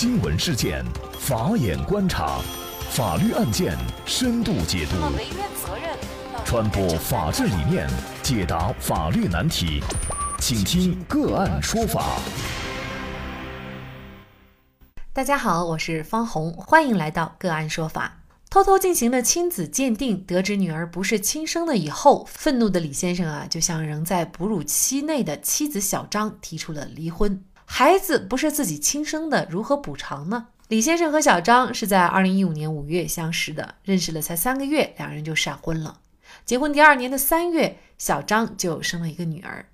新闻事件，法眼观察，法律案件深度解读，传播法治理念，解答法律难题，请听个案说法。大家好，我是方红，欢迎来到个案说法。偷偷进行了亲子鉴定，得知女儿不是亲生的以后，愤怒的李先生啊，就向仍在哺乳期内的妻子小张提出了离婚。孩子不是自己亲生的，如何补偿呢？李先生和小张是在二零一五年五月相识的，认识了才三个月，两人就闪婚了。结婚第二年的三月，小张就生了一个女儿。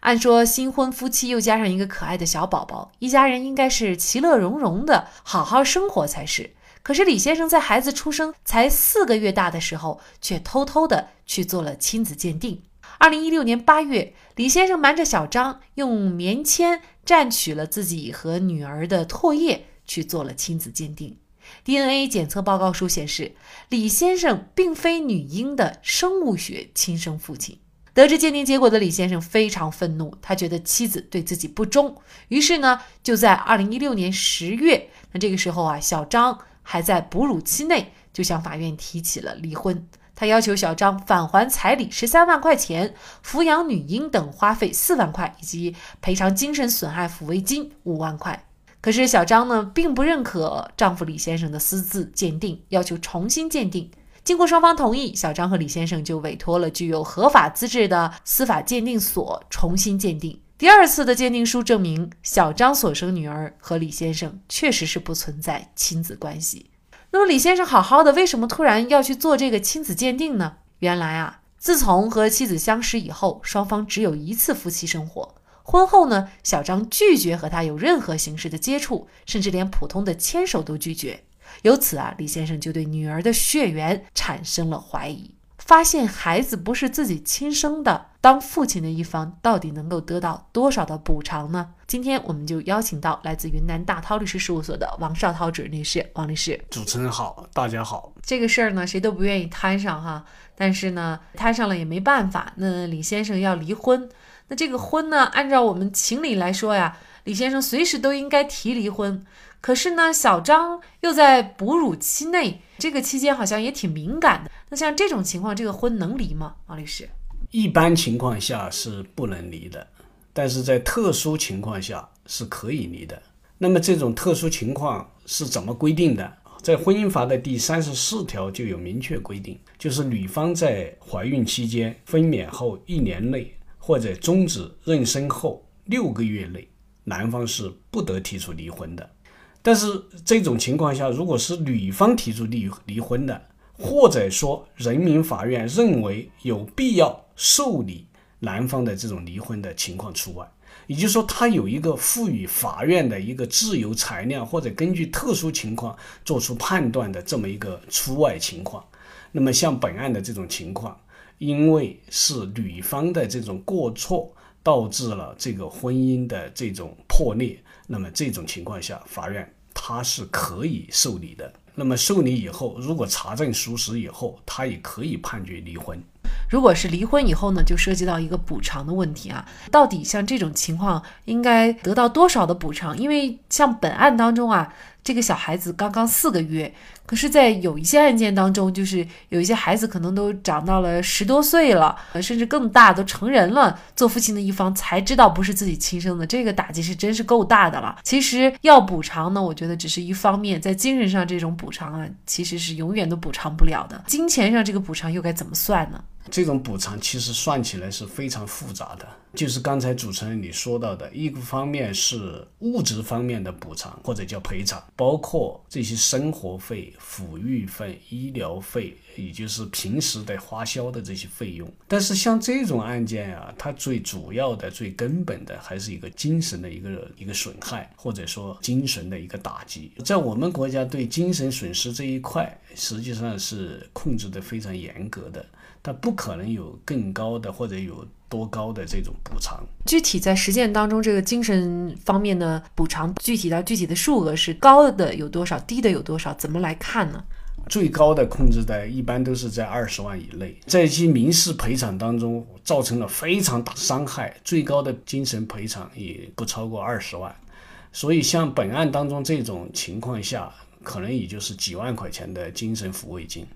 按说新婚夫妻又加上一个可爱的小宝宝，一家人应该是其乐融融的，好好生活才是。可是李先生在孩子出生才四个月大的时候，却偷偷的去做了亲子鉴定。二零一六年八月，李先生瞒着小张，用棉签蘸取了自己和女儿的唾液去做了亲子鉴定。DNA 检测报告书显示，李先生并非女婴的生物学亲生父亲。得知鉴定结果的李先生非常愤怒，他觉得妻子对自己不忠，于是呢，就在二零一六年十月，那这个时候啊，小张还在哺乳期内，就向法院提起了离婚。他要求小张返还彩礼十三万块钱、抚养女婴等花费四万块，以及赔偿精神损害抚慰金五万块。可是小张呢，并不认可丈夫李先生的私自鉴定，要求重新鉴定。经过双方同意，小张和李先生就委托了具有合法资质的司法鉴定所重新鉴定。第二次的鉴定书证明，小张所生女儿和李先生确实是不存在亲子关系。那么李先生好好的，为什么突然要去做这个亲子鉴定呢？原来啊，自从和妻子相识以后，双方只有一次夫妻生活。婚后呢，小张拒绝和他有任何形式的接触，甚至连普通的牵手都拒绝。由此啊，李先生就对女儿的血缘产生了怀疑。发现孩子不是自己亲生的，当父亲的一方到底能够得到多少的补偿呢？今天我们就邀请到来自云南大韬律师事务所的王绍涛主任律师，王律师。主持人好，大家好。这个事儿呢，谁都不愿意摊上哈，但是呢，摊上了也没办法。那李先生要离婚，那这个婚呢，按照我们情理来说呀，李先生随时都应该提离婚。可是呢，小张又在哺乳期内，这个期间好像也挺敏感的。那像这种情况，这个婚能离吗？王律师，一般情况下是不能离的，但是在特殊情况下是可以离的。那么这种特殊情况是怎么规定的？在婚姻法的第三十四条就有明确规定，就是女方在怀孕期间、分娩后一年内或者终止妊娠后六个月内，男方是不得提出离婚的。但是这种情况下，如果是女方提出离离婚的，或者说人民法院认为有必要受理男方的这种离婚的情况除外，也就是说，他有一个赋予法院的一个自由裁量或者根据特殊情况做出判断的这么一个除外情况。那么像本案的这种情况，因为是女方的这种过错导致了这个婚姻的这种破裂。那么这种情况下，法院他是可以受理的。那么受理以后，如果查证属实以后，他也可以判决离婚。如果是离婚以后呢，就涉及到一个补偿的问题啊，到底像这种情况应该得到多少的补偿？因为像本案当中啊。这个小孩子刚刚四个月，可是，在有一些案件当中，就是有一些孩子可能都长到了十多岁了，甚至更大，都成人了，做父亲的一方才知道不是自己亲生的，这个打击是真是够大的了。其实要补偿呢，我觉得只是一方面，在精神上这种补偿啊，其实是永远都补偿不了的。金钱上这个补偿又该怎么算呢？这种补偿其实算起来是非常复杂的，就是刚才主持人你说到的，一个方面是物质方面的补偿或者叫赔偿，包括这些生活费、抚育费、医疗费，也就是平时的花销的这些费用。但是像这种案件啊，它最主要的、最根本的还是一个精神的一个一个损害，或者说精神的一个打击。在我们国家对精神损失这一块，实际上是控制的非常严格的。它不可能有更高的或者有多高的这种补偿。具体在实践当中，这个精神方面的补偿，具体到具体的数额是高的有多少，低的有多少？怎么来看呢？最高的控制在一般都是在二十万以内。在一些民事赔偿当中，造成了非常大伤害，最高的精神赔偿也不超过二十万。所以像本案当中这种情况下，可能也就是几万块钱的精神抚慰金。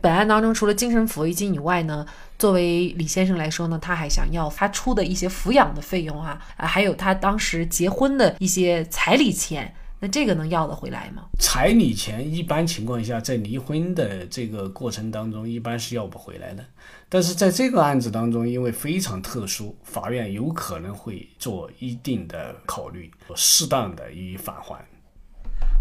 本案当中，除了精神抚慰金以外呢，作为李先生来说呢，他还想要他出的一些抚养的费用啊，啊，还有他当时结婚的一些彩礼钱，那这个能要得回来吗？彩礼钱一般情况下，在离婚的这个过程当中，一般是要不回来的。但是在这个案子当中，因为非常特殊，法院有可能会做一定的考虑，适当的予以返还。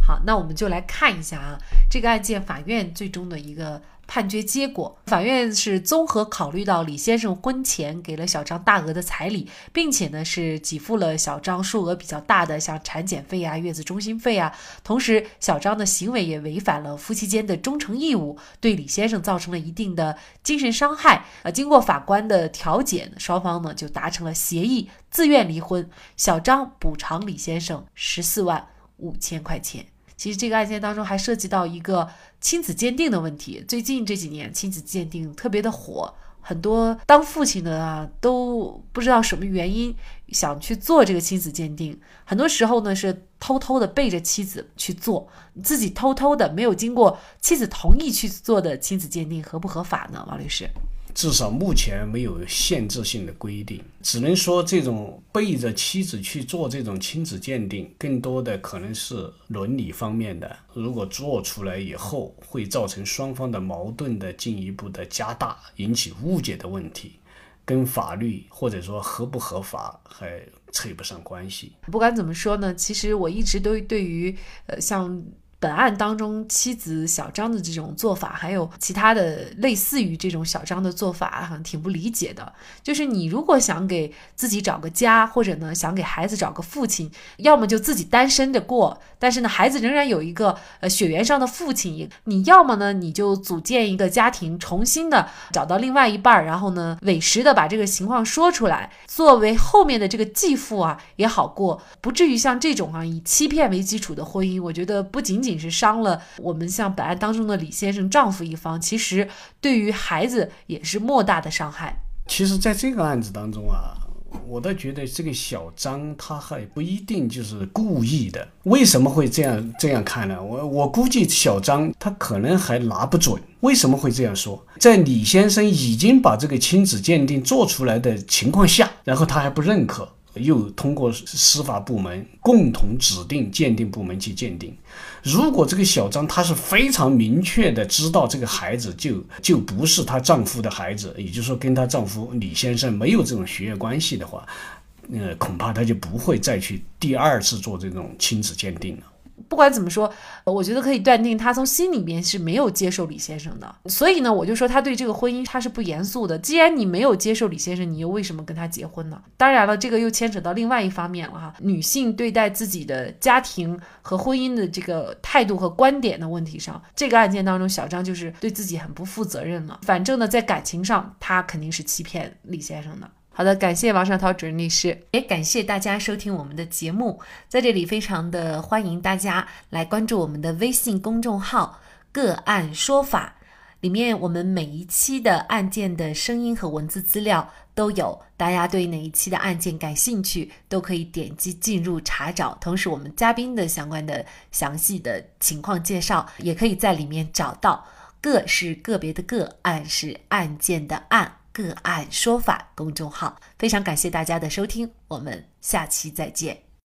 好，那我们就来看一下啊，这个案件法院最终的一个。判决结果，法院是综合考虑到李先生婚前给了小张大额的彩礼，并且呢是给付了小张数额比较大的像产检费啊、月子中心费啊，同时小张的行为也违反了夫妻间的忠诚义务，对李先生造成了一定的精神伤害。呃，经过法官的调解，双方呢就达成了协议，自愿离婚，小张补偿李先生十四万五千块钱。其实这个案件当中还涉及到一个亲子鉴定的问题。最近这几年亲子鉴定特别的火，很多当父亲的啊都不知道什么原因想去做这个亲子鉴定。很多时候呢是偷偷的背着妻子去做，自己偷偷的没有经过妻子同意去做的亲子鉴定合不合法呢？王律师？至少目前没有限制性的规定，只能说这种背着妻子去做这种亲子鉴定，更多的可能是伦理方面的。如果做出来以后会造成双方的矛盾的进一步的加大，引起误解的问题，跟法律或者说合不合法还扯不上关系。不管怎么说呢，其实我一直都对于呃像。本案当中，妻子小张的这种做法，还有其他的类似于这种小张的做法，哈，挺不理解的。就是你如果想给自己找个家，或者呢想给孩子找个父亲，要么就自己单身着过，但是呢孩子仍然有一个呃血缘上的父亲。你要么呢你就组建一个家庭，重新的找到另外一半，然后呢委实的把这个情况说出来，作为后面的这个继父啊也好过，不至于像这种啊以欺骗为基础的婚姻。我觉得不仅仅。仅是伤了我们像本案当中的李先生丈夫一方，其实对于孩子也是莫大的伤害。其实，在这个案子当中啊，我倒觉得这个小张他还不一定就是故意的。为什么会这样这样看呢？我我估计小张他可能还拿不准。为什么会这样说？在李先生已经把这个亲子鉴定做出来的情况下，然后他还不认可。又通过司法部门共同指定鉴定部门去鉴定。如果这个小张她是非常明确的知道这个孩子就就不是她丈夫的孩子，也就是说跟她丈夫李先生没有这种血缘关系的话，呃，恐怕她就不会再去第二次做这种亲子鉴定了。不管怎么说，我觉得可以断定他从心里面是没有接受李先生的。所以呢，我就说他对这个婚姻他是不严肃的。既然你没有接受李先生，你又为什么跟他结婚呢？当然了，这个又牵扯到另外一方面了哈，女性对待自己的家庭和婚姻的这个态度和观点的问题上。这个案件当中，小张就是对自己很不负责任了。反正呢，在感情上，他肯定是欺骗李先生的。好的，感谢王尚涛主任律师，也感谢大家收听我们的节目。在这里，非常的欢迎大家来关注我们的微信公众号“个案说法”，里面我们每一期的案件的声音和文字资料都有。大家对哪一期的案件感兴趣，都可以点击进入查找。同时，我们嘉宾的相关的详细的情况介绍，也可以在里面找到。个是个别的个，案是案件的案。个案说法公众号，非常感谢大家的收听，我们下期再见。